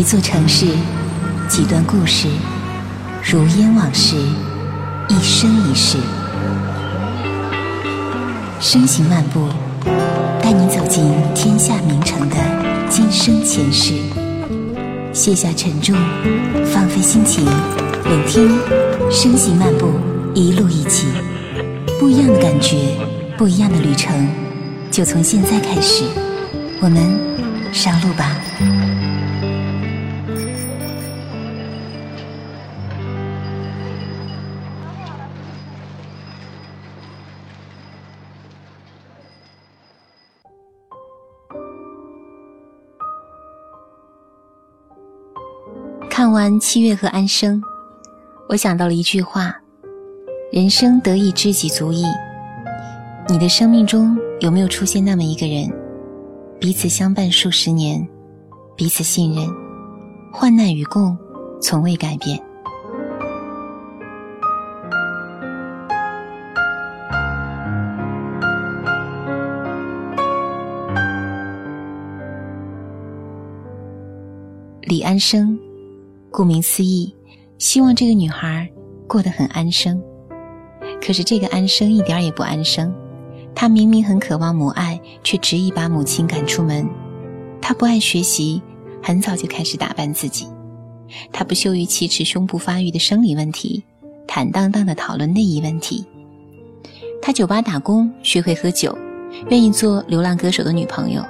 一座城市，几段故事，如烟往事，一生一世。声行漫步，带你走进天下名城的今生前世，卸下沉重，放飞心情，聆听声行漫步，一路一起，不一样的感觉，不一样的旅程，就从现在开始，我们上路吧。看完七月和安生，我想到了一句话：“人生得意知己足矣。”你的生命中有没有出现那么一个人，彼此相伴数十年，彼此信任，患难与共，从未改变。李安生。顾名思义，希望这个女孩过得很安生。可是这个安生一点也不安生，她明明很渴望母爱，却执意把母亲赶出门。她不爱学习，很早就开始打扮自己。她不羞于启齿胸部发育的生理问题，坦荡荡地讨论内衣问题。她酒吧打工，学会喝酒，愿意做流浪歌手的女朋友。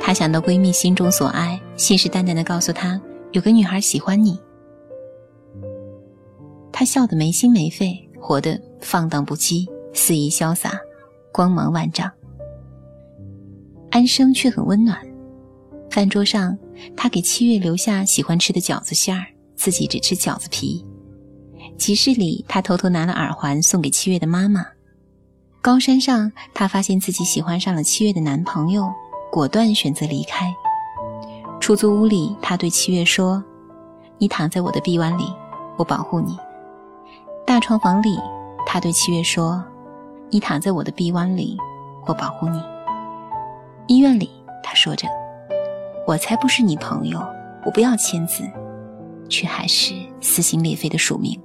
她想到闺蜜心中所爱，信誓旦旦地告诉她。有个女孩喜欢你，她笑得没心没肺，活得放荡不羁，肆意潇洒，光芒万丈。安生却很温暖，饭桌上，他给七月留下喜欢吃的饺子馅儿，自己只吃饺子皮。集市里，他偷偷拿了耳环送给七月的妈妈。高山上，他发现自己喜欢上了七月的男朋友，果断选择离开。出租屋里，他对七月说：“你躺在我的臂弯里，我保护你。”大床房里，他对七月说：“你躺在我的臂弯里，我保护你。”医院里，他说着：“我才不是你朋友，我不要签字。”却还是撕心裂肺的署名。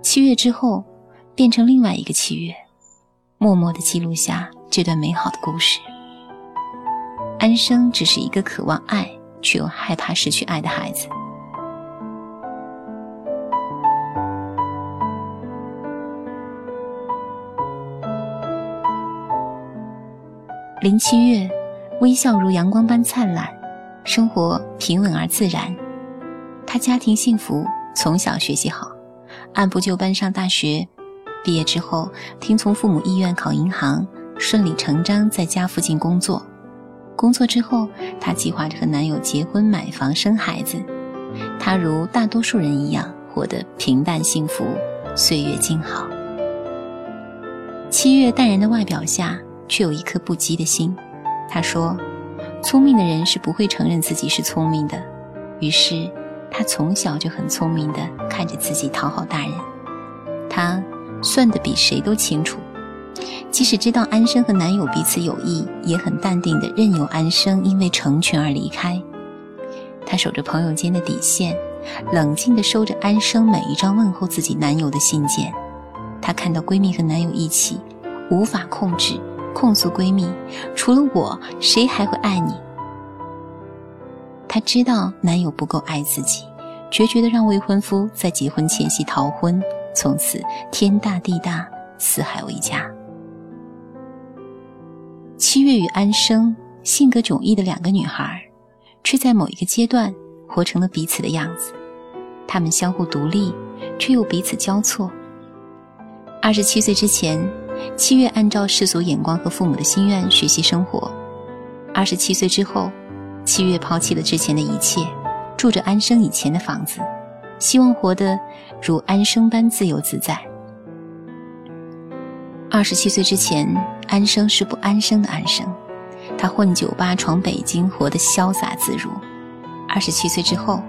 七月之后，变成另外一个七月，默默地记录下这段美好的故事。安生只是一个渴望爱却又害怕失去爱的孩子。林七月微笑如阳光般灿烂，生活平稳而自然。他家庭幸福，从小学习好，按部就班上大学。毕业之后，听从父母意愿考银行，顺理成章在家附近工作。工作之后，她计划着和男友结婚、买房、生孩子。她如大多数人一样，活得平淡幸福，岁月静好。七月淡然的外表下，却有一颗不羁的心。她说：“聪明的人是不会承认自己是聪明的。”于是，她从小就很聪明的看着自己讨好大人。她算得比谁都清楚。即使知道安生和男友彼此有意，也很淡定的任由安生因为成全而离开。她守着朋友间的底线，冷静的收着安生每一张问候自己男友的信件。她看到闺蜜和男友一起，无法控制，控诉闺蜜：“除了我，谁还会爱你？”她知道男友不够爱自己，决绝的让未婚夫在结婚前夕逃婚，从此天大地大，四海为家。七月与安生性格迥异的两个女孩，却在某一个阶段活成了彼此的样子。她们相互独立，却又彼此交错。二十七岁之前，七月按照世俗眼光和父母的心愿学习生活；二十七岁之后，七月抛弃了之前的一切，住着安生以前的房子，希望活得如安生般自由自在。二十七岁之前，安生是不安生的安生，他混酒吧闯北京，活得潇洒自如。二十七岁之后，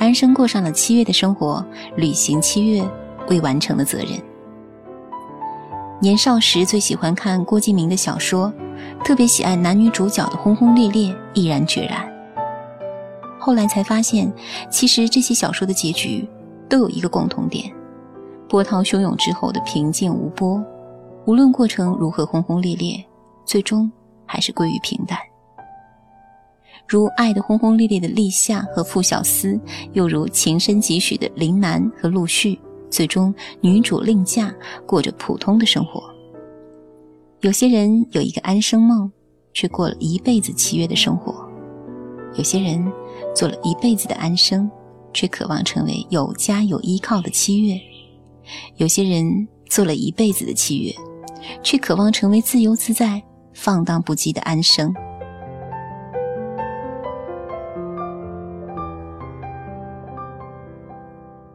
安生过上了七月的生活，履行七月未完成的责任。年少时最喜欢看郭敬明的小说，特别喜爱男女主角的轰轰烈烈、毅然决然。后来才发现，其实这些小说的结局都有一个共同点：波涛汹涌之后的平静无波，无论过程如何轰轰烈烈，最终还是归于平淡。如爱的轰轰烈烈的立夏和傅小司，又如情深几许的林楠和陆续，最终女主另嫁，过着普通的生活。有些人有一个安生梦，却过了一辈子七月的生活；有些人做了一辈子的安生，却渴望成为有家有依靠的七月；有些人做了一辈子的七月，却渴望成为自由自在、放荡不羁的安生。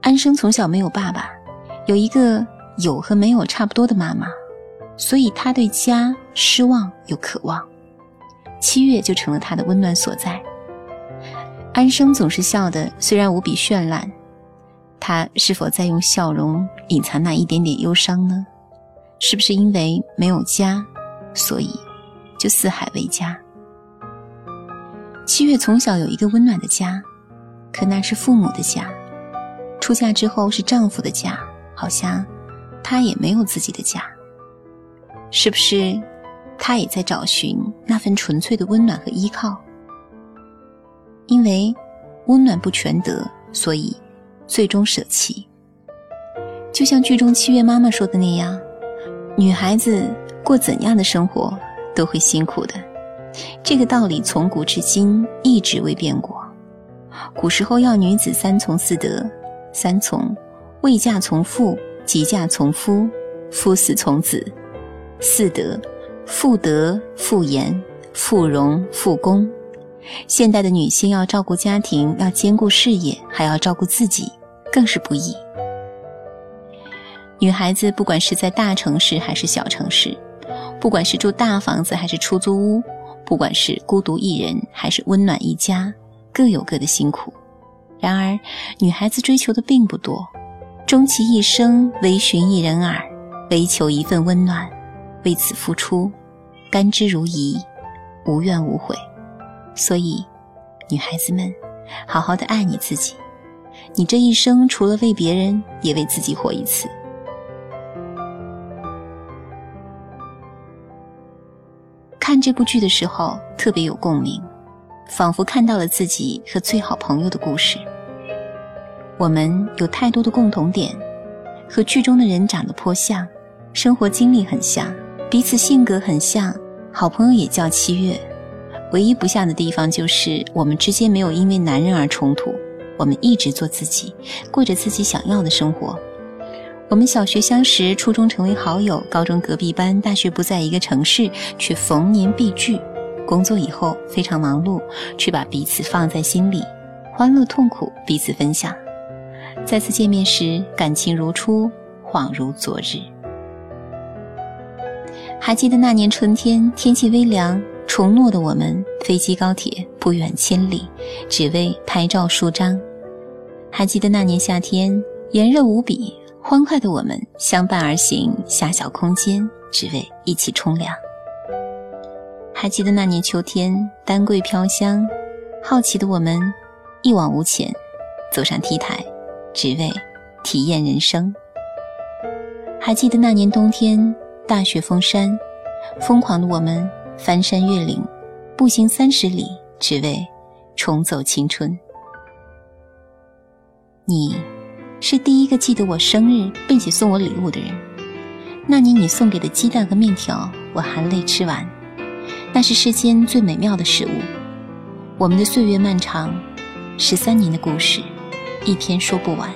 安生从小没有爸爸，有一个有和没有差不多的妈妈，所以他对家失望又渴望。七月就成了他的温暖所在。安生总是笑的虽然无比绚烂，他是否在用笑容隐藏那一点点忧伤呢？是不是因为没有家，所以就四海为家？七月从小有一个温暖的家，可那是父母的家。出嫁之后是丈夫的家，好像她也没有自己的家。是不是她也在找寻那份纯粹的温暖和依靠？因为温暖不全得，所以最终舍弃。就像剧中七月妈妈说的那样，女孩子过怎样的生活都会辛苦的。这个道理从古至今一直未变过。古时候要女子三从四德。三从：未嫁从父，即嫁从夫，夫死从子。四德：妇德、妇言、妇容、妇功。现代的女性要照顾家庭，要兼顾事业，还要照顾自己，更是不易。女孩子不管是在大城市还是小城市，不管是住大房子还是出租屋，不管是孤独一人还是温暖一家，各有各的辛苦。然而，女孩子追求的并不多，终其一生唯寻一人耳，唯求一份温暖，为此付出，甘之如饴，无怨无悔。所以，女孩子们，好好的爱你自己。你这一生除了为别人，也为自己活一次。看这部剧的时候，特别有共鸣。仿佛看到了自己和最好朋友的故事。我们有太多的共同点，和剧中的人长得颇像，生活经历很像，彼此性格很像。好朋友也叫七月，唯一不像的地方就是我们之间没有因为男人而冲突。我们一直做自己，过着自己想要的生活。我们小学相识，初中成为好友，高中隔壁班，大学不在一个城市，却逢年必聚。工作以后非常忙碌，却把彼此放在心里，欢乐痛苦彼此分享。再次见面时，感情如初，恍如昨日。还记得那年春天，天气微凉，承诺的我们飞机高铁不远千里，只为拍照数张。还记得那年夏天，炎热无比，欢快的我们相伴而行，狭小空间，只为一起冲凉。还记得那年秋天，丹桂飘香，好奇的我们一往无前，走上 T 台，只为体验人生。还记得那年冬天，大雪封山，疯狂的我们翻山越岭，步行三十里，只为重走青春。你，是第一个记得我生日并且送我礼物的人。那年你送给的鸡蛋和面条，我含泪吃完。那是世间最美妙的食物。我们的岁月漫长，十三年的故事，一篇说不完。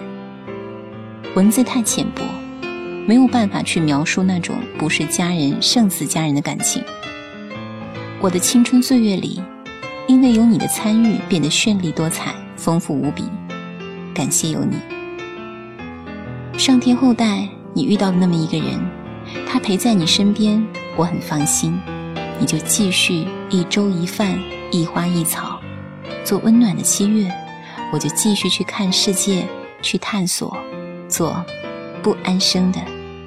文字太浅薄，没有办法去描述那种不是家人胜似家人的感情。我的青春岁月里，因为有你的参与，变得绚丽多彩、丰富无比。感谢有你。上天厚待，你遇到的那么一个人，他陪在你身边，我很放心。你就继续一粥一饭一花一草，做温暖的七月；我就继续去看世界，去探索，做不安生的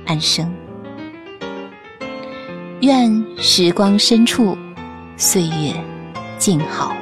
安生。愿时光深处，岁月静好。